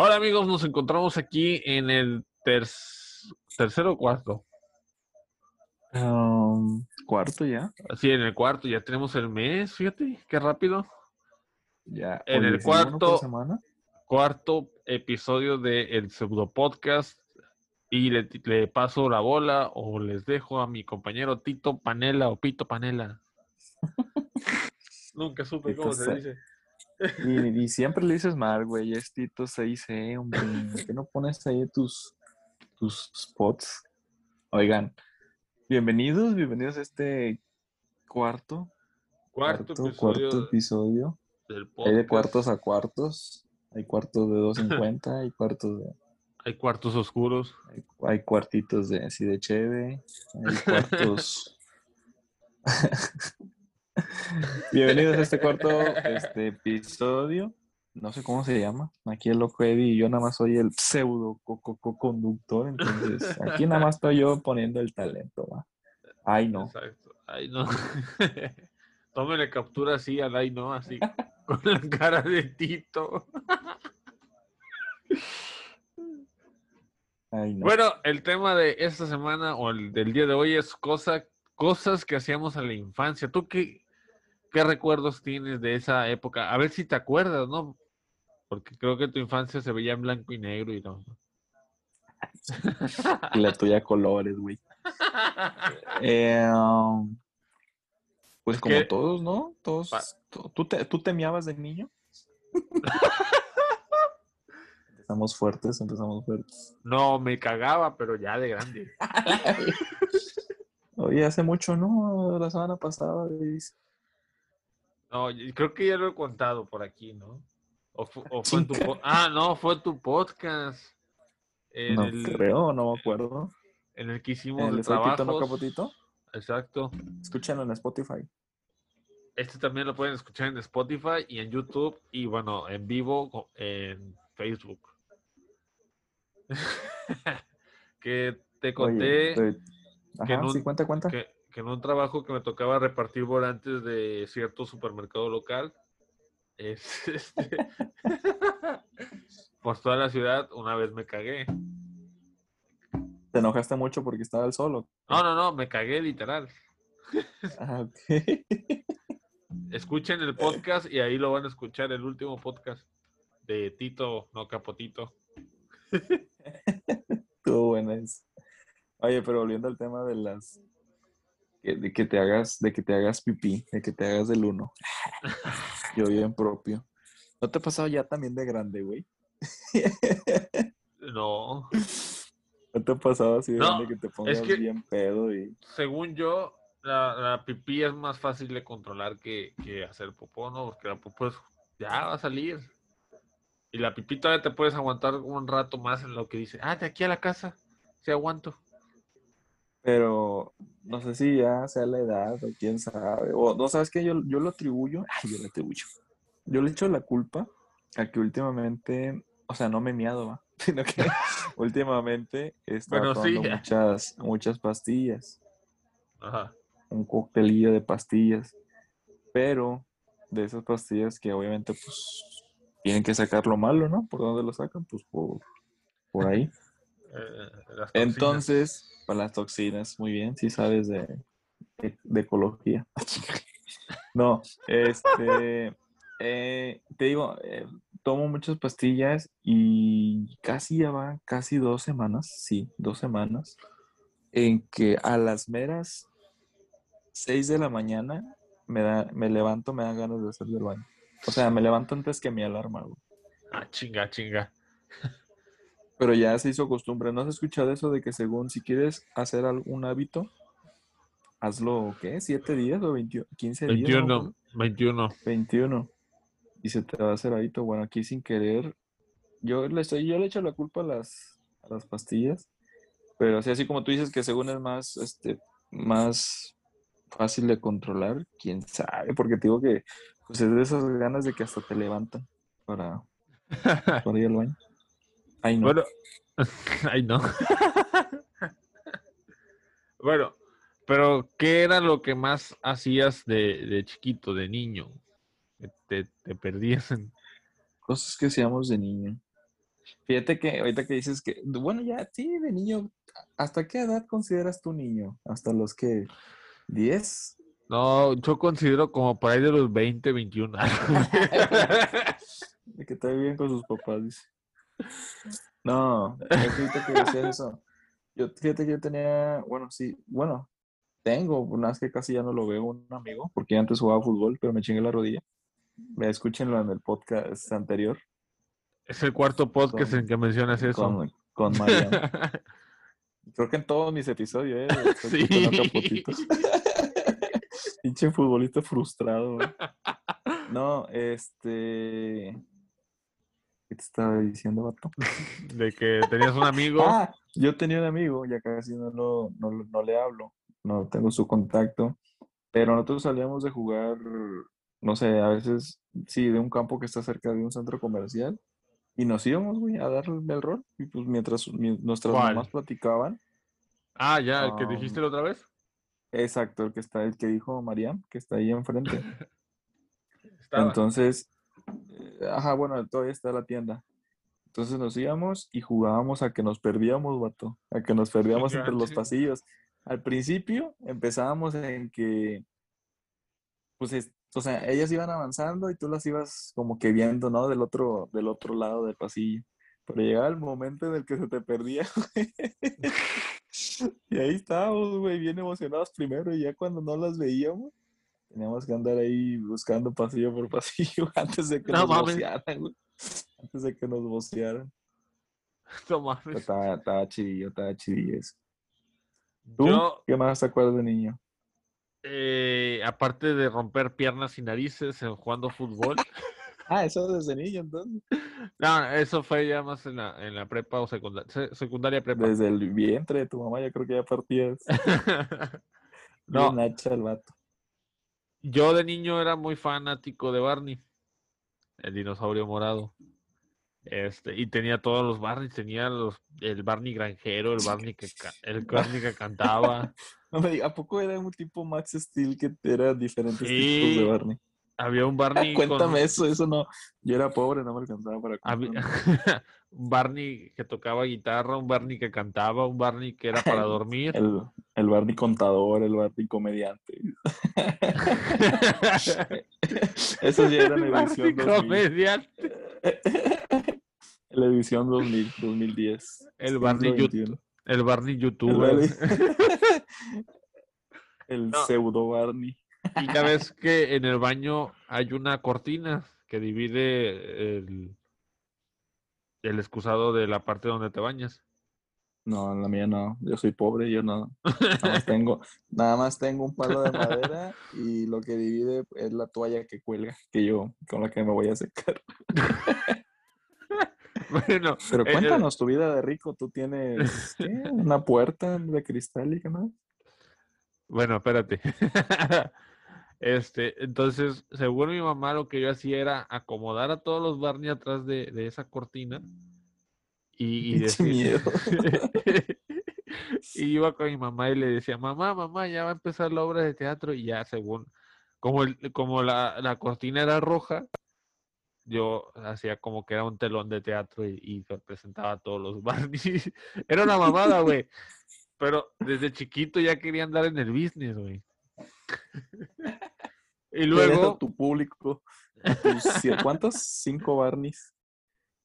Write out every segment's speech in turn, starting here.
Hola amigos, nos encontramos aquí en el ter- tercero o cuarto. Um, cuarto ya. Sí, en el cuarto, ya tenemos el mes, fíjate, qué rápido. Ya. En el Oye, ¿sí, uno por cuarto- semana? Cuarto episodio del el pseudo podcast. Y le, le paso la bola o les dejo a mi compañero Tito Panela o Pito Panela. Nunca supe cómo Se- dice. Y, y siempre le dices mal, güey. Es Tito 6C, hombre. ¿Por qué no pones ahí tus, tus spots? Oigan, bienvenidos, bienvenidos a este cuarto, Cuarto, cuarto, episodio cuarto episodio. del Hay de cuartos a cuartos. Hay cuartos de 250, hay cuartos de. Hay cuartos oscuros. Hay, hay cuartitos de así de cheve, hay cuartos. Bienvenidos a este cuarto este, episodio. No sé cómo se llama. Aquí el loco Eddie y yo nada más soy el pseudo co- co- co- conductor. Entonces, aquí nada más estoy yo poniendo el talento. ¿va? Ay, no. Exacto. Ay, no. Tómele captura así al ay, no, así. Con la cara de Tito. Ay, no. Bueno, el tema de esta semana o el del día de hoy es cosa, cosas que hacíamos en la infancia. ¿Tú qué, qué recuerdos tienes de esa época? A ver si te acuerdas, ¿no? Porque creo que tu infancia se veía en blanco y negro y no. Y la tuya colores, güey. Eh, um, pues Es como que- todos, ¿no? Todos. ¿Tú, te, ¿Tú de niño? empezamos fuertes, empezamos fuertes. No, me cagaba, pero ya de grande. Oye, hace mucho, ¿no? La semana pasada. dice. No, creo que ya lo he contado por aquí, ¿no? O, fu- o fue en tu Ah, no, fue tu podcast. En, No el, creo, no me acuerdo. en el que hicimos ¿El Pito, no. Capotito? Exacto. Escúchenlo en Spotify. Este también lo pueden escuchar en Spotify y en YouTube y bueno, en vivo en Facebook. que te conté Oye, que Ajá, en un- sí, cuenta, cuenta. que, que en un trabajo que me tocaba repartir volantes de cierto supermercado local, es, este, por toda la ciudad, una vez me cagué. ¿Te enojaste mucho porque estaba el solo? No, no, no, me cagué literal. Ah. Escuchen el podcast y ahí lo van a escuchar, el último podcast de Tito, no Capotito. Estuvo buena. Oye, pero volviendo al tema de las de que te hagas, de que te hagas pipí, de que te hagas del uno. Yo bien propio. ¿No te ha pasado ya también de grande, güey? No, ¿No te ha pasado así de No, grande que te pongas que- bien pedo y según yo, la, la pipí es más fácil de controlar que, que hacer popó, ¿no? Porque la popó es, ya va a salir. Y la pipí todavía te puedes aguantar un rato más en lo que dice, ah, de aquí a la casa, sí aguanto. Pero no sé si ya sea la edad o quién sabe. O no sabes que yo, yo lo atribuyo. Ay, yo lo atribuyo. Yo le echo la culpa a que últimamente, o sea, no me he miado, ¿va? sino que últimamente he estado Bueno, sí. tomando muchas, muchas pastillas. Ajá. Un coctelillo de pastillas. Pero de esas pastillas que obviamente, pues, tienen que sacar lo malo, ¿no? ¿Por dónde lo sacan? Pues por, por ahí. Eh, las. Entonces, para las toxinas, muy bien, sí sabes de, de, de ecología. No, este, eh, te digo, eh, tomo muchas pastillas y casi ya van casi dos semanas, sí, dos semanas, en que a las meras seis de la mañana me, da, me levanto, me dan ganas de hacer del baño. O sea, me levanto antes que mi alarma, güey. Ah, chinga, chinga. Pero ya se hizo costumbre. ¿No has escuchado eso de que según si quieres hacer algún hábito, hazlo, ¿qué? ¿Siete días o 20 15 días? no me 21, acuerdo. 21. 21. Y se te va a hacer hábito. Bueno, aquí sin querer, yo le estoy, yo le echo la culpa a las, a las pastillas. Pero así, así como tú dices que según es más, este, más fácil de controlar, quién sabe, porque te digo que pues es de esas ganas de que hasta te levantan para, para ir al baño. Ay, no. Bueno, ay no. bueno, pero ¿qué era lo que más hacías de, de chiquito, de niño? Te, te perdías en... Cosas que hacíamos de niño. Fíjate que ahorita que dices que, bueno, ya, sí, de niño, ¿hasta qué edad consideras tu niño? ¿Hasta los que 10? No, yo considero como por ahí de los 20, 21 años. de que está bien con sus papás, dice. No, ahorita que decías eso. Yo, fíjate que yo tenía, bueno, sí, bueno, tengo, una vez que casi ya no lo veo, un amigo, porque antes jugaba fútbol, pero me chingué la rodilla. Me escúchenlo en el podcast anterior. Es el cuarto podcast en que mencionas eso. Con, con Mariana. Creo que en todos mis episodios, ¿eh? Sí. Pinche futbolista frustrado, güey. No, este. ¿Qué te estaba diciendo, vato? De que tenías un amigo. Ah, yo tenía un amigo, ya casi no, lo, no, no le hablo, no tengo su contacto, pero nosotros salíamos de jugar, no sé, a veces, sí, de un campo que está cerca de un centro comercial, y nos íbamos, güey, a darle el rol, y pues mientras mi- nuestras ¿Cuál? mamás platicaban, Ah, ya, el que dijiste la otra vez. exacto, el que está, el que dijo Mariam, que está ahí enfrente. Estaba. Entonces, eh, ajá, bueno, todavía está la tienda. Entonces nos íbamos y jugábamos a que nos perdíamos, vato, a que nos perdíamos entre los pasillos. Al principio empezábamos en que, pues, es- o sea, ellas iban avanzando y tú las ibas como que viendo, ¿no? Del otro, del otro lado del pasillo. Pero llegaba el momento en el que se te perdía, güey. Y ahí estábamos, güey, bien emocionados primero y ya cuando no las veíamos, teníamos que andar ahí buscando pasillo por pasillo antes de que No nos mames. vocearan, güey. Antes de que nos vocearan. No mames. Estaba, estaba chidillo, estaba chidillo eso. ¿Tú? Yo, ¿Qué más te acuerdas de niño? eh, aparte de romper piernas y narices en jugando fútbol, Ah, eso desde niño entonces. no, eso fue ya más en la, en la prepa o secundaria, secundaria prepa. Desde el vientre de tu mamá, yo creo que ya partías. No. Bien hacha el vato. Yo de niño era muy fanático de Barney, el dinosaurio morado. Este, y tenía todos los Barneys, tenía los, el Barney granjero, el Barney que, el Barney que cantaba. No me digas, ¿a poco era un tipo Max Steel que era diferentes tipos de Barney? Había un Barney con- Cuéntame eso, eso no. Yo era pobre, no me alcanzaba para había- un Barney que tocaba guitarra, un Barney que cantaba, un Barney que era para dormir. El, el Barney contador, el Barney comediante. Esos ya eran edición Barney 2000. comediante. La edición 2000, 2010. El Barney, XXI. el Barney El, youtuber. Barney- el No. pseudo Barney. Y ya ves que en el baño hay una cortina que divide el, el excusado de la parte donde te bañas. No, la mía no. Yo soy pobre, yo no. Nada más tengo, nada más tengo un palo de madera y lo que divide es la toalla que cuelga, que yo, con la que me voy a secar. Bueno, Pero eh, eh, cuéntanos tu vida de rico. Tú tienes ¿qué? una puerta de cristal y qué más. bueno, espérate. Este, entonces, según mi mamá, lo que yo hacía era acomodar a todos los Barney atrás de, de esa cortina y, y decir- miedo. y iba con mi mamá y le decía, mamá, mamá, ya va a empezar la obra de teatro y ya según, como, el- como la, la cortina era roja, yo hacía como que era un telón de teatro y, y presentaba a todos los Barney. Era una mamada, güey. Pero desde chiquito ya quería andar en el business, güey. Y ¿Quién era luego, tu público? Tus ¿Cuántos? Cinco Barneys.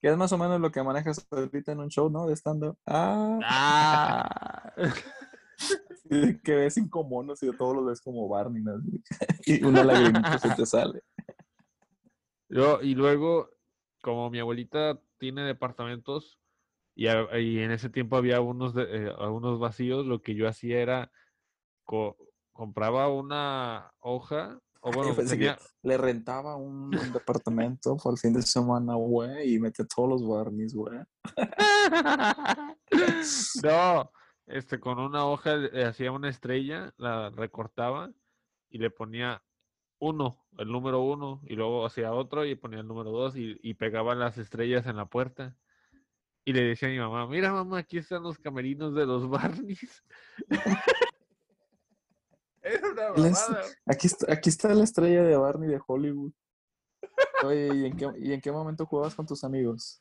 Que es más o menos lo que manejas ahorita en un show, ¿no? De stand-up. Ah, ¡ah! que ves cinco monos y de todos los ves como Barney, ¿no? Y una lagrimita se te sale. Yo, y luego, como mi abuelita tiene departamentos y, a- y en ese tiempo había unos, de- eh, algunos vacíos, lo que yo hacía era co- compraba una hoja, o bueno, tenía, le rentaba un departamento por el fin de semana, güey, y metía todos los Barneys, güey. no, este, con una hoja le hacía una estrella, la recortaba y le ponía uno, el número uno, y luego hacía otro y ponía el número dos y, y pegaba las estrellas en la puerta. Y le decía a mi mamá, mira mamá, aquí están los camerinos de los Barneys. Era una mamada. Aquí está, aquí está la estrella de Barney de Hollywood. Oye, ¿y en qué, y en qué momento jugabas con tus amigos?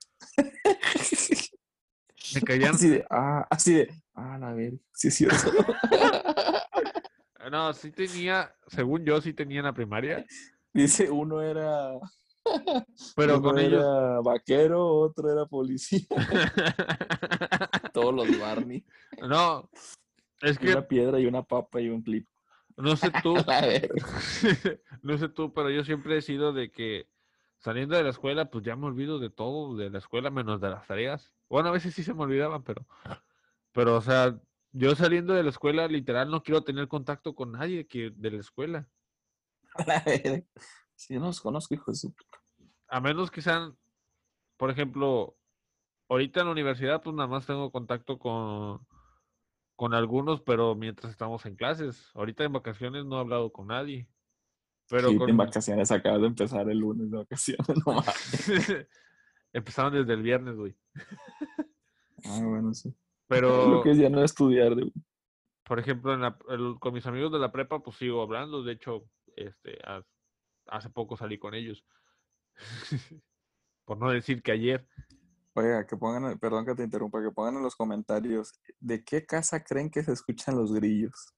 Me caían. Así de, ah, así de, ah, la ver, sí es cierto. No, sí tenía, según yo, sí tenía en la primaria. Dice, uno era, Pero uno con ellos. era vaquero, otro era policía. Todos los Barney. No, es que Una piedra y una papa y un clip. No sé tú, no sé tú, pero yo siempre he sido de que saliendo de la escuela, pues ya me olvido de todo de la escuela, menos de las tareas. Bueno, a veces sí se me olvidaban, pero, pero, o sea, yo saliendo de la escuela, literal, no quiero tener contacto con nadie que de la escuela. Sí, no los conozco, hijo de su... A menos que sean, por ejemplo, ahorita en la universidad, pues nada más tengo contacto con, con algunos, pero mientras estamos en clases. Ahorita en vacaciones no he hablado con nadie. Pero Sí, con... en vacaciones acabas de empezar el lunes de vacaciones, no mames. Empezaron desde el viernes, güey. Ah, bueno, sí. Pero, Lo que es ya no estudiar, de... por ejemplo, en la- el- con mis amigos de la prepa, pues sigo hablando. De hecho, este, ha- hace poco salí con ellos. Por no decir que ayer. Oiga, que pongan, perdón que te interrumpa, que pongan en los comentarios de qué casa creen que se escuchan los grillos.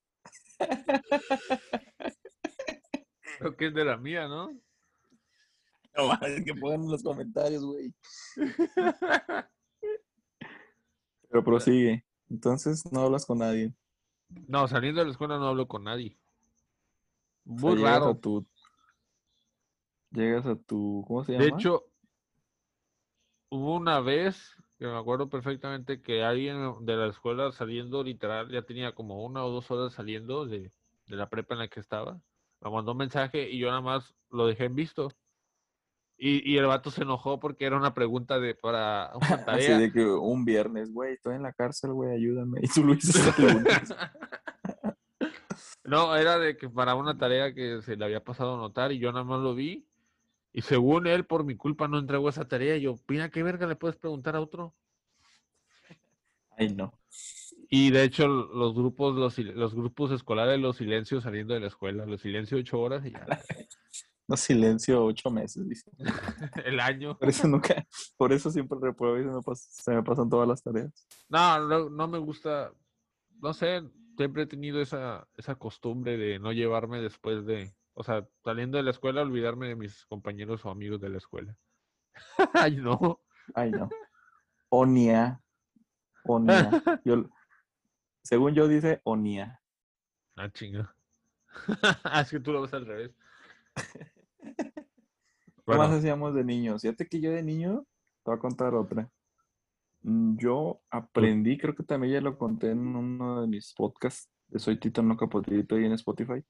Creo que es de la mía, ¿no? No mames, que pongan en los comentarios, güey. Pero prosigue. Entonces no hablas con nadie. No, saliendo de la escuela no hablo con nadie. O sea, Muy llegas raro. a tu. Llegas a tu. ¿Cómo se llama? De hecho, hubo una vez que me acuerdo perfectamente que alguien de la escuela saliendo, literal, ya tenía como una o dos horas saliendo de, de la prepa en la que estaba. Me mandó un mensaje y yo nada más lo dejé en visto. Y, y el vato se enojó porque era una pregunta de para una Así tarea. de que un viernes, güey, estoy en la cárcel, güey, ayúdame. Y tú lo lunes. No, era de que para una tarea que se le había pasado a notar y yo nada más lo vi. Y según él, por mi culpa, no entregó esa tarea. Yo, mira, ¿qué verga le puedes preguntar a otro? Ay, no. Y de hecho, los grupos, los, los grupos escolares, los silencios saliendo de la escuela, los silencios ocho horas y ya. No silencio ocho meses, dice. El año. Por eso nunca, por eso siempre repruebo y se me, pas- se me pasan todas las tareas. No, no, no me gusta. No sé, siempre he tenido esa, esa costumbre de no llevarme después de. O sea, saliendo de la escuela, olvidarme de mis compañeros o amigos de la escuela. Ay, no. Ay, no. Onia. Onia. Yo, según yo dice Onia. Ah, chinga. Ah, es que tú lo ves al revés. ¿Qué más Bueno, hacíamos de niños? Fíjate que yo de niño, te voy a contar otra. Mm, Yo aprendí, creo que también ya lo conté en uno de mis podcasts de Soy Tito No Capotito y en Spotify.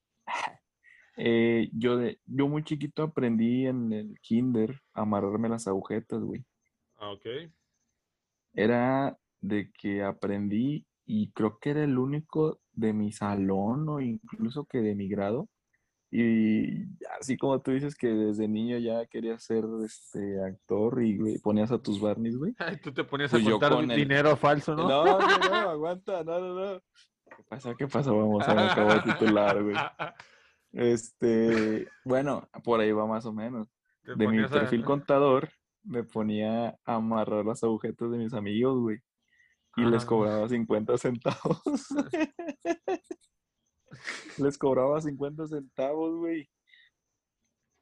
Eh, yo, de, yo muy chiquito aprendí en el kinder a amarrarme las agujetas, güey. ah, ok. Era de que aprendí y creo que era el único de mi salón o incluso que de mi grado. Y así como tú dices que desde niño ya querías ser este actor y güey, ponías a tus Barneys, güey. Ay, tú te ponías Pues a contar con el- dinero falso, ¿no? No, no, no, aguanta, no, no, no. ¿Qué pasa? ¿Qué pasa? Vamos, me acabó de titular, güey. Este, bueno, por ahí va más o menos. De mi a- perfil contador me ponía a amarrar las agujetas de mis amigos, güey. Y les Ah. cobraba 50 centavos. les cobraba 50 centavos, güey.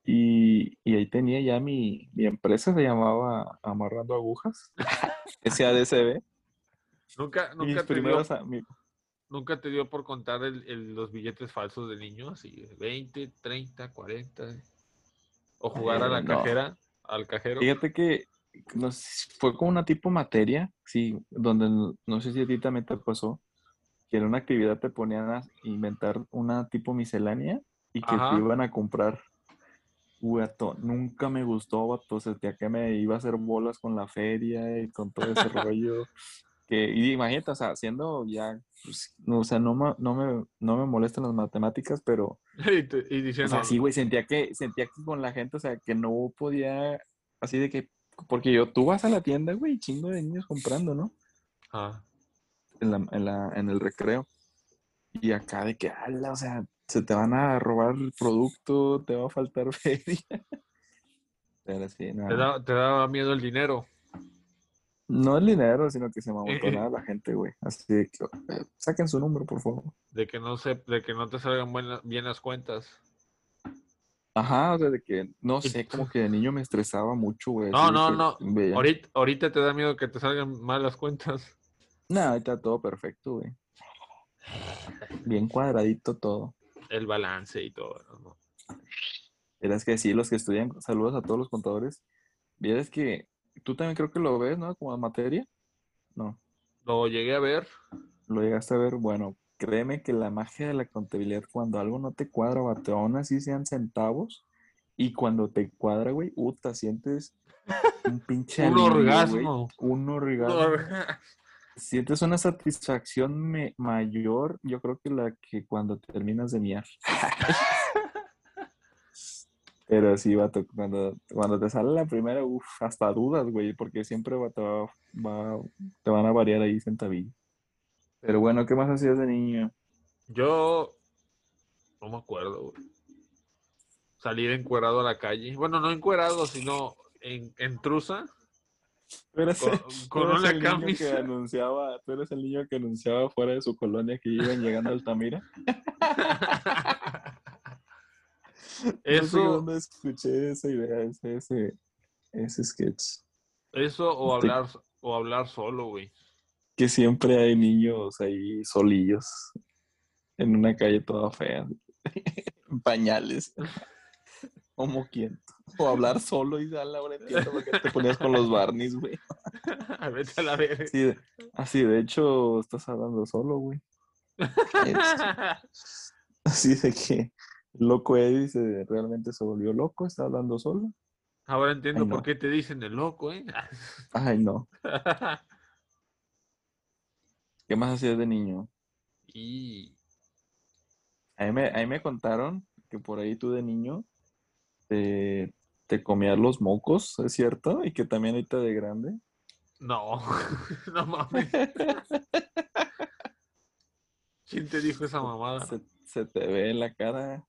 Y, y ahí tenía ya mi, mi empresa, se llamaba Amarrando Agujas. SADCB. Nunca, Mis nunca te dio primeros, mi- ¿Nunca te dio por contar el- el- los billetes falsos de niños? Así, de 20, 30, 40. O jugar a la Eh, no. cajera, al cajero. Fíjate que no fue como una tipo materia, sí, donde no, sé si a ti también te pasó, que en una actividad te ponían a inventar una tipo miscelánea y que Ajá. te iban a comprar. Uy, vato, nunca me gustó, vato, sentía que me iba a hacer bolas con la feria y con todo ese rollo. Que, y imagínate, o sea, siendo ya, pues, no, o sea, no me, no me, no me molestan las matemáticas, pero y, te- y o diciendo, sea, sí, güey, sentía que, sentía que con la gente, o sea, que no podía, así de que, porque yo, tú vas a la tienda, güey, chingo de niños comprando, ¿no? ah, En, la, en, la, en el recreo. Y acá de que, ala, o sea, se te van a robar el producto, te va a faltar feria. Pero sí, no. te, da- te daba miedo el dinero. No el dinero, sino que se amontonaba la gente, güey. Así que eh, saquen su número, por favor. De que no se, de que no te salgan buenas, bien las cuentas. Ajá, o sea, de que, no sé, como que de niño me estresaba mucho, güey. No, no, no. Ahorita, ahorita te da miedo que te salgan mal las cuentas. No, ahorita todo perfecto, güey. Bien cuadradito todo. El balance y todo. ¿no? Pero es que sí, los que estudian, saludos a todos los contadores. Vieres que tú también creo que lo ves, ¿no? Como materia. No, Lo llegué a ver. lo llegaste a ver. Bueno, créeme que la magia de la contabilidad, cuando algo no te cuadra, vato, aún así sean centavos, y cuando te cuadra, güey, puta, sientes un pinche Un alivio, orgasmo. Un orgasmo. Sientes una satisfacción me- mayor, yo creo que la que cuando terminas de miar. Pero sí, vato, cuando, cuando te sale la primera, uff, hasta dudas, güey, porque siempre va, te, va, va- te van a variar ahí centavillos. Pero bueno, ¿qué más hacías de niño? Yo no me acuerdo, güey. Salir encuerado a la calle. Bueno, no encuerado, sino en, en trusa. Tú eres, Con, tú con eres una que anunciaba, tú eres el niño que anunciaba fuera de su colonia que iban llegando a Altamira. No sé Eso, dónde escuché esa idea, ese, ese, ese sketch. eso o Te- hablar, o hablar solo, güey. que siempre hay niños ahí solillos en una calle toda fea, en pañales, o moquiento, o hablar solo y a la hora entiendo porque te ponías con los barnies, güey. Vete a la verga. Así de, así, de hecho, estás hablando solo, güey. Así de que loco Eddie se, realmente se volvió loco, está hablando solo. Ahora entiendo Ay, por qué te dicen el loco, ¿eh? Ay, no. ¿Qué más hacías de niño? y A mí me, a mí me contaron que por ahí tú de niño te, te comías los mocos, ¿es cierto? Y que también ahorita de grande. no, no mames. ¿Quién te dijo esa mamada? Se, se te ve en la cara.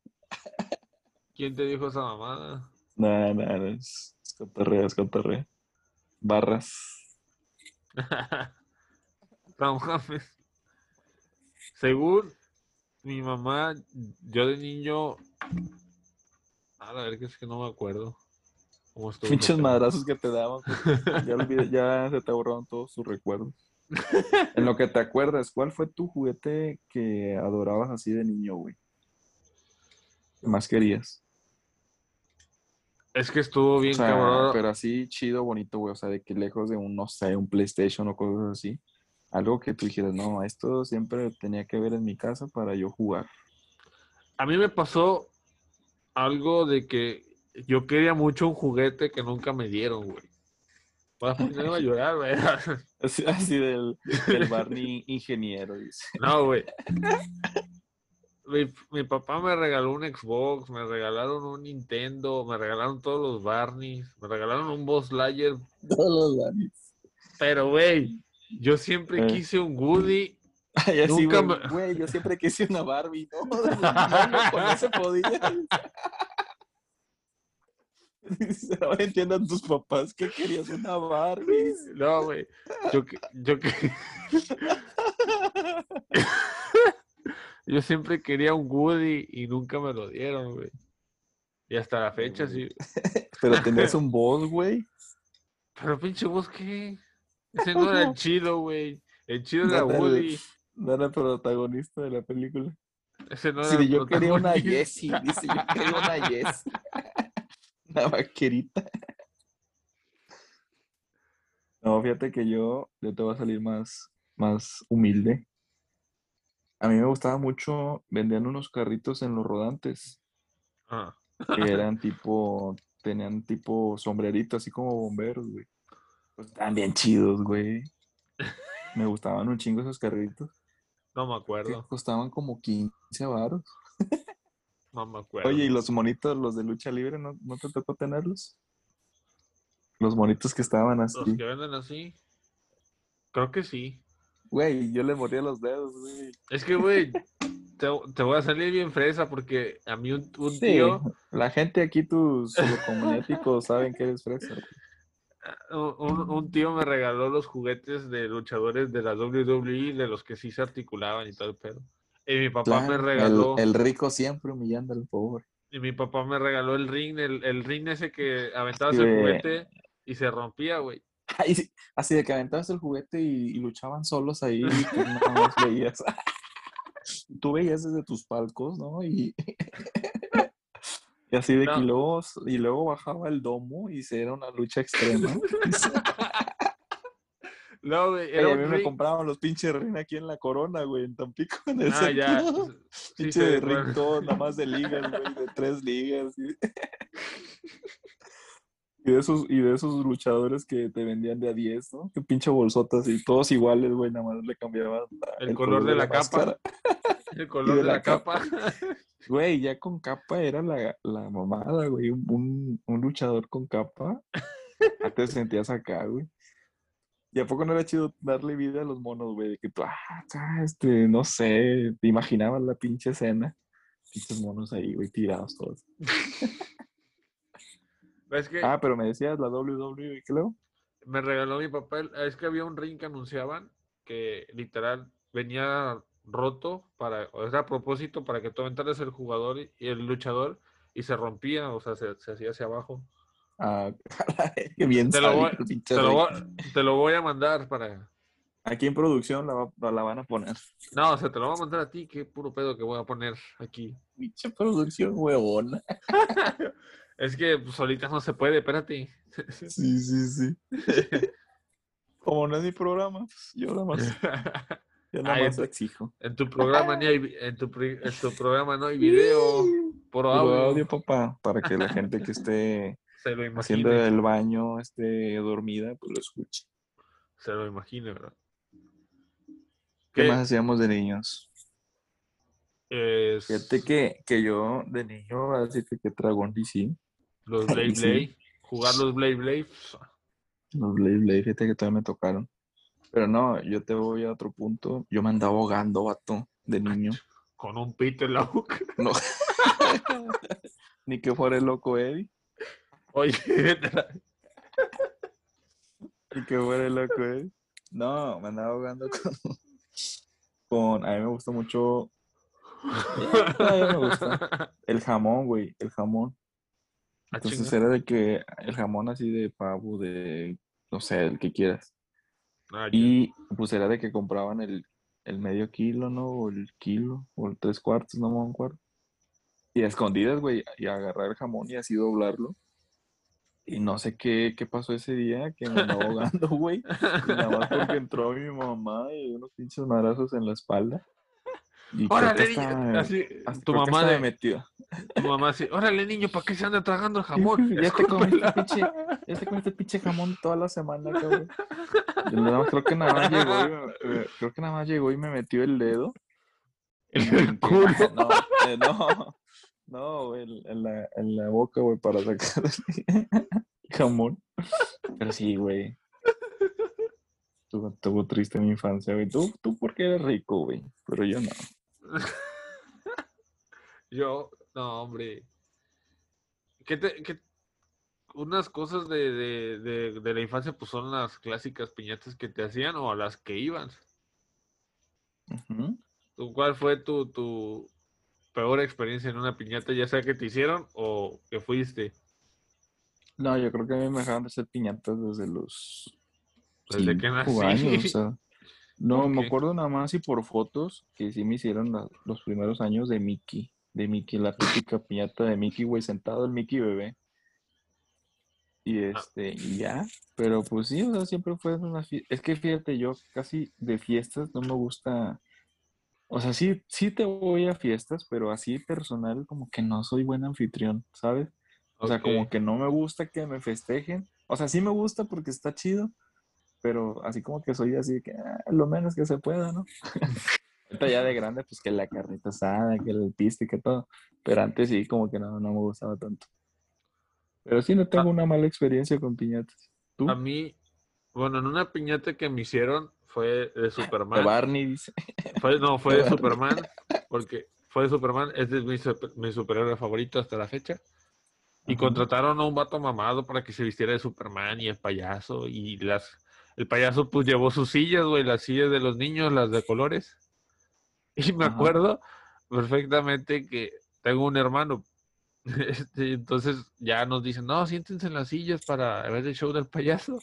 ¿Quién te dijo esa mamada? No, no, no, es, es cotorreo, es cotorreo. Barras. No mames. Según mi mamá, yo de niño. A ver, que es que no me acuerdo. ¿Cómo estuvo ese Pinches pedo? madrazos que te daban. pues, Ya, olvidé- ya se te borraron todos tus recuerdos. En lo que te acuerdas, ¿cuál fue tu juguete que adorabas así de niño, güey? ¿Qué más querías? Es que estuvo bien O sea, cabrón. pero así chido, bonito, güey. O sea, de que lejos de un, no sé, un PlayStation o cosas así. Algo que tú dijeras, no, esto siempre tenía que ver en mi casa para yo jugar. A mí me pasó algo de que yo quería mucho un juguete que nunca me dieron, güey. Voy a ponerme a llorar, güey. Así, así del, del Barney ingeniero, dice. No, güey. Mi, mi papá me regaló un Xbox, me regalaron un Nintendo, me regalaron todos los Barneys, me regalaron un Boss Lightyear, Todos los Barneys. pero güey, yo siempre Eh. quise un Woody. Ay, así, Nunca güey, me- güey, yo siempre quise una Barbie, ¿no? No, no, no se podía. Ahora entiendan tus papás que querías una Barbie. No, güey. Yo, que- yo, que- yo siempre quería un Woody y nunca me lo dieron, güey. Y hasta la fecha sí. Pero tenías un boss, güey. Pero pinche vos, ¿qué? Ese no era el chido, güey. El chido era No era el- Woody. No era protagonista de la película. Ese no era Sí, yo quería una. Jessie, dice, yo quería una Jessie. Una vaquerita. No, fíjate que yo, yo te voy a salir más, más humilde. A mí me gustaba mucho, vendían unos carritos en los rodantes, Ah, que eran tipo, tenían tipo sombrerito, así como bomberos, güey. Pues estaban bien chidos, güey. Me gustaban un chingo esos carritos, no me que acuerdo. costaban como 15 varos. No me acuerdo. Oye, ¿y los monitos, los de lucha libre, no, no te tocó tenerlos? Los monitos que estaban Los así. que venden así. Creo que sí. Güey, yo le mordía los dedos, güey. Es que, güey, te, te voy a salir bien fresa porque a mí un, un Sí, tío, la gente aquí, tus comuniáticos, saben que eres fresa. un, un tío me regaló los juguetes de luchadores de la WWE, de los que sí se articulaban y todo el pedo. Y mi papá me regaló. El, el rico siempre humillando al pobre. Y mi papá me regaló el ring, el, el ring ese que aventabas Sí, el juguete y se rompía, güey. Ay, sí, así de que aventabas el juguete y, y luchaban solos ahí, y tú nada más veías. Tú veías desde tus palcos, ¿no? Y, y así de que No. y luego, y luego bajaba el domo y se era una lucha extrema. No, güey, Ey, era a mí me compraban los pinches ring aquí en la corona, güey, en Tampico, en el Ah, ya. Sí, Pinche de recuerda. ring todo, nada más de ligas, güey, de tres ligas. Y... y de esos, y de esos luchadores que te vendían de a 10, ¿no? Que pinche bolsotas y todos iguales, güey, nada más le cambiaban El color de la capa. El color de, la, capa. Güey, ya con capa era la, la mamada, güey. Un, luchador con capa. Ya te sentías acá, güey. ¿Y a poco no era chido darle vida a los monos, güey? De que tú, ah, ah, este, no sé, te imaginabas la pinche escena. Pinches monos ahí, güey, tirados todos. Es que Ah, pero me decías la WWE, ¿qué luego? me regaló mi papá. el- Es que había un ring que anunciaban que literal venía roto para, o era a propósito para que tú aventaras el jugador y el luchador y se rompía, o sea, se, se hacía hacia abajo. Ah, qué bien Te lo Te voy, te lo voy a mandar para. Aquí en producción la, va- la van a poner. No, o sea, te lo voy a mandar a ti, qué puro pedo que voy a poner aquí. Pinche producción huevona. Es que pues, no se puede, espérate. Sí, sí, sí. Como no es mi programa, pues, yo nada más, yo nada Ay, más exijo. En tu programa ni hay, en tu, en tu programa no hay video, por audio, audio, papá, para que la gente que esté se lo haciendo el baño esté dormida, pues lo escuche. se lo imagine, ¿verdad? ¿Qué ¿Qué? más hacíamos de niños? Es Fíjate que, que yo de niño, así que, que Dragón DC, los Blade Sí. Blade, jugar los Blade Blade, pues, los Blade Blade, fíjate que todavía me tocaron. Pero no, yo te voy a otro punto. Yo me andaba ahogando, vato, de niño. con un pito en la boca. No. Ni que fuera el loco Eddie. Oye, Ni que fuera el loco Eddie. No, me andaba ahogando con, con. A mí me gusta mucho. Todavía me gusta. El jamón, güey. El jamón. Ah, Entonces era de que el jamón así de pavo, de. No sé, el que quieras. Ah. Y pues era de que compraban el, el medio kilo, ¿no? O el kilo, o el tres cuartos, no me acuerdo. Y a escondidas, güey, y agarrar el jamón y así doblarlo. Y no sé qué, qué pasó ese día, que me andaba ahogando, güey. Nada más porque entró mi mamá y unos pinches madrazos en la espalda. Y Órale, niño, hasta- así, hasta- tu mamá de, metió. tu mamá así, órale niño, ¿para qué se anda tragando el jamón? Ya te comiste pinche, ya te comiste pinche jamón toda la semana, cabrón. Creo que nada más llegó y me, me- creo que nada más llegó y me metió el dedo. El metió- culo. No, eh, no, no, güey, en, en la, en la boca, güey, para sacar el jamón. Pero sí, güey. Estuvo, estuvo triste mi infancia, güey. Tú, tú porque eres rico, güey, pero yo no. Yo, no, hombre. ¿Qué te, qué- unas cosas de, de, de, de la infancia, pues son las clásicas piñatas que te hacían o a las que. ¿Tú, ¿Cuál fue tu, tu peor experiencia en una piñata, ya sea que te hicieron o que fuiste? No, yo creo que a mí me dejaron de hacer piñatas desde los Desde que nací. años, o sea. No, ¿Por me acuerdo nada más y por fotos que sí me hicieron la- los primeros años de Mickey. De Mickey, la típica piñata de Mickey, güey, sentado el Mickey bebé. Y Ah. este, y ya. Pero pues sí, o sea, siempre fue una fiesta. Es que fíjate, yo casi de fiestas no me gusta. O sea, sí, sí te voy a fiestas, pero así personal, como que no soy buen anfitrión, ¿sabes? O sea, como que no me gusta que me festejen. O sea, sí me gusta porque está chido, pero así como que soy así que ah, lo menos que se pueda, ¿no? Ahorita ya de grande, pues que la carnita asada, que el piste, que todo. Pero antes sí, como que no, no me gustaba tanto. Pero sí no tengo Ah. una mala experiencia con piñatas. ¿Tú? A mí, bueno, en una piñata que me hicieron fue de De Superman. Barney, dice. Fue- no, fue de. Superman, porque fue de Superman, es de mi, super- mi superhéroe favorito hasta la fecha. Y Ajá. contrataron a un vato mamado para que se vistiera de Superman y el payaso. Y las el payaso pues llevó sus sillas, güey, las sillas de los niños, las de colores. Y me Ajá. acuerdo perfectamente que tengo un hermano. Este, entonces ya nos dicen, no, siéntense en las sillas para ver el show del payaso.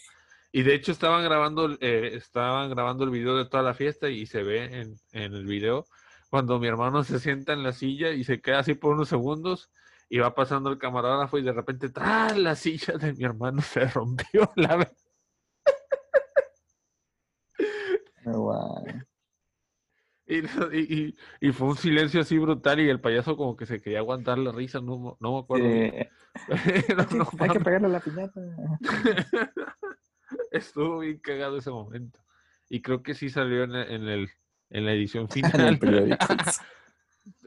Y de hecho estaban grabando, el- eh, estaban grabando el video de toda la fiesta y se ve en, en el video cuando mi hermano se sienta en la silla y se queda así por unos segundos y va pasando el camarógrafo y de repente ¡tras! la silla de mi hermano se rompió la ve- Y, y- y- fue un silencio así brutal y el payaso como que se quería aguantar la risa, no, me- no me acuerdo. Eh, no hay que pegarle la piñata. estuvo bien cagado ese momento. Y creo que sí salió en, el- en el, en la edición final. periódico.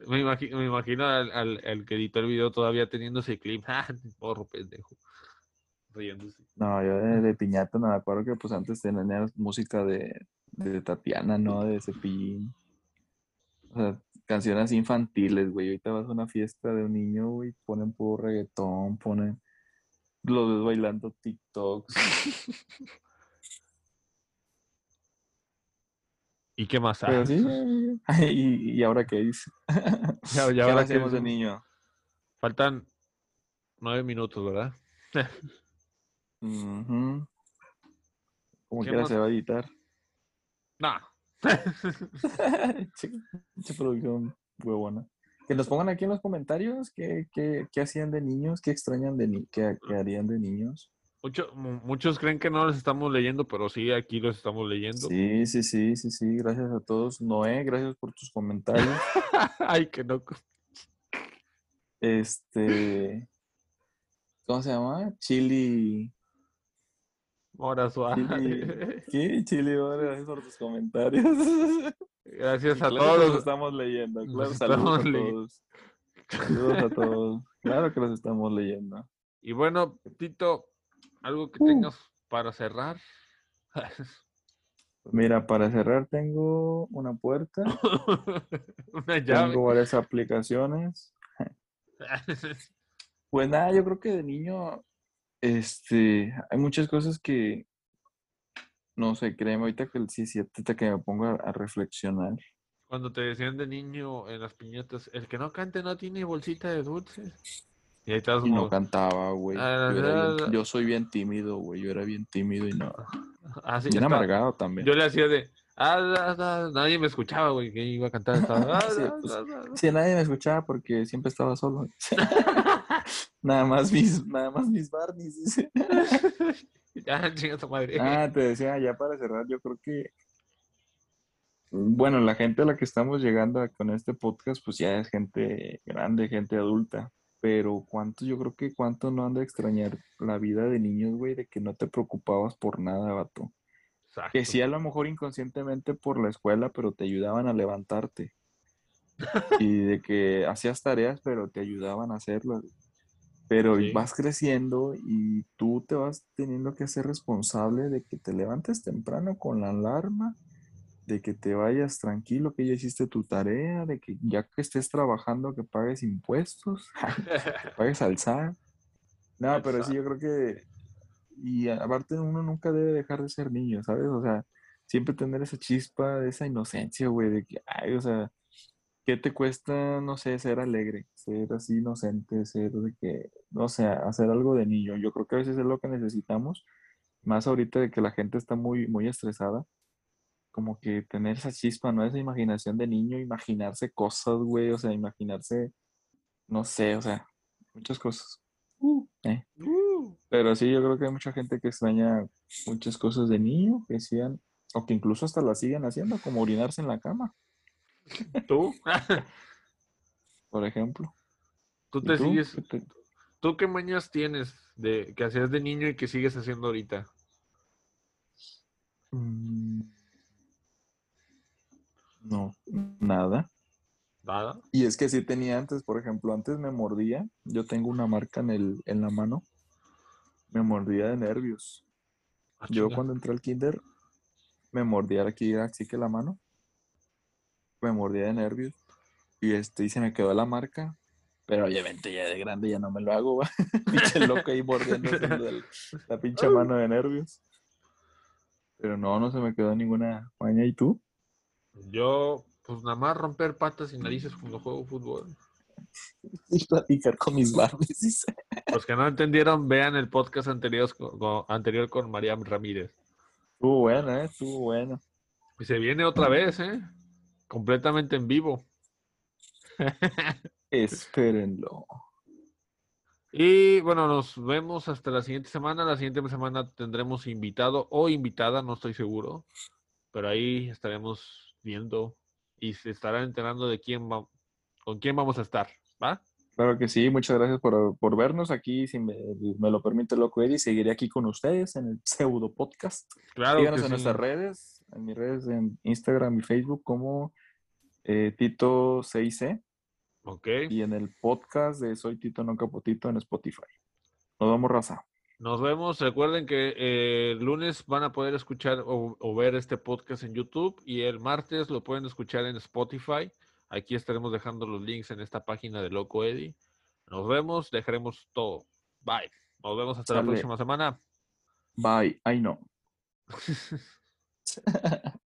me, imagino, me imagino al, al- al que editó el video todavía teniendo ese clip. ¡Ah, porro, pendejo! Riéndose. No, yo de, de piñata no me acuerdo que pues antes tenían música de, de Tatiana, ¿no? De Cepillín. O sea, canciones infantiles, güey. Ahorita vas a una fiesta de un niño, güey, ponen puro reggaetón, ponen los ves bailando TikToks. ¿Y qué más? Pero sí, y, y ahora qué dice. ya, ¿Qué ya ahora hacemos de niño? Faltan nueve minutos, ¿verdad? Como ¿Qué quiera más? se va a editar. No. Che producción huevona. Que nos pongan aquí en los comentarios qué, qué, qué hacían de niños, qué extrañan de ni qué, qué harían de niños. Mucho- mu- muchos creen que no los estamos leyendo, pero sí, aquí los estamos leyendo. Sí, sí, sí, sí, sí. Gracias a todos. Noé, gracias por tus comentarios. Ay, que no. Este. ¿Cómo se llama? Chili. Mora suave. ¿Qué? Chili, vale, gracias por tus comentarios. Gracias a Claro los todos. estamos leyendo. Los Claro, estamos saludos a leyendo. todos. Saludos a todos. Claro que los estamos leyendo. Y bueno, Tito, algo que Uh. tengas para cerrar. Mira, para cerrar tengo una puerta, Una llave. tengo varias aplicaciones. Pues nada, yo creo que de niño, este, hay muchas cosas que, no sé, créeme, ahorita que sí, sí, ahorita que me pongo a, a reflexionar. Cuando te decían de niño en las piñatas, el que no cante no tiene bolsita de dulces. Y ahí estás Y no cantaba, güey. Ah, Yo, bien- ah, yo soy bien tímido, güey. Yo era bien tímido y no. Bien estaba- amargado también. Yo le hacía de, ah, ah, ah", nadie me escuchaba, güey, que iba a cantar. estaba, "Ah, Sí, pues, ah, ah". Sí, nadie me escuchaba porque siempre estaba solo. nada más mis, nada más mis dice. Ya, chinga tu madre. Ah, te decía, ya para cerrar, yo creo que, bueno, la gente a la que estamos llegando a- con este podcast, pues ya es gente grande, gente adulta, pero cuánto, yo creo que cuánto no han de extrañar la vida de niños, güey, de que no te preocupabas por nada, vato. Exacto. Que sí, a lo mejor inconscientemente por la escuela, pero te ayudaban a levantarte. Y de que hacías tareas, pero te ayudaban a hacerlas. Pero Sí. vas creciendo y tú te vas teniendo que ser responsable de que te levantes temprano con la alarma, de que te vayas tranquilo, que ya hiciste tu tarea, de que ya que estés trabajando, que pagues impuestos, que pagues al SAT. No, pero sí, yo creo que, y aparte uno nunca debe dejar de ser niño, ¿sabes? O sea, siempre tener esa chispa, esa inocencia, güey, de que, ay, o sea, ¿qué te cuesta, no sé, ser alegre, ser así inocente, ser de que, no sé, hacer algo de niño? Yo creo que a veces es lo que necesitamos, más ahorita de que la gente está muy, muy estresada, como que tener esa chispa, ¿no? Esa imaginación de niño, imaginarse cosas, güey, o sea, imaginarse, no sé, o sea, muchas cosas. Eh. Uh, Pero sí, yo creo que hay mucha gente que extraña muchas cosas de niño que hacían, o que incluso hasta las siguen haciendo, como orinarse en la cama, ¿Tú? por ejemplo. ¿Tú ¿Y te tú? sigues? ¿Qué te- ¿Tú qué mañas tienes de que hacías de niño y que sigues haciendo ahorita? Mm, No, nada. Nada. Y es que sí tenía antes, por ejemplo, antes me mordía, yo tengo una marca en el, en la mano, me mordía de nervios. Ah, Yo cuando entré al kinder, me mordía aquí, así que la mano, me mordía de nervios. Y este, y se me quedó la marca. Pero obviamente ya de grande ya no me lo hago, va. Pinche loco ahí mordiendo la pinche mano de nervios. Pero no, no se me quedó ninguna maña. ¿Y tú? Yo, pues nada más romper patas y narices cuando juego fútbol. Y platicar con mis Barbies. Los que no entendieron, vean el podcast anterior con, anterior con María Ramírez. Estuvo bueno, ¿eh? Estuvo bueno. Y se viene otra vez, ¿eh? Completamente en vivo. Espérenlo. Y bueno, nos vemos hasta la siguiente semana. La siguiente semana tendremos invitado o invitada, no estoy seguro. Pero ahí estaremos viendo y se estarán enterando de quién va, con quién vamos a estar. ¿Va? Claro que sí, muchas gracias por, vernos aquí. Si me, lo permite, Loco Eddie, seguiré aquí con ustedes en el pseudo podcast. Claro. Síganos en nuestras redes, en mis redes, en Instagram y Facebook, como eh, Tito6C. Ok. Y en el podcast de Soy Tito No Capotito en Spotify. Nos vemos, raza. Nos vemos. Recuerden que eh, el lunes van a poder escuchar o, ver este podcast en YouTube y el martes lo pueden escuchar en Spotify. Aquí estaremos dejando los links en esta página de Loco Eddie. Nos vemos, dejaremos todo. Bye. Nos vemos hasta la próxima semana. Bye. I know.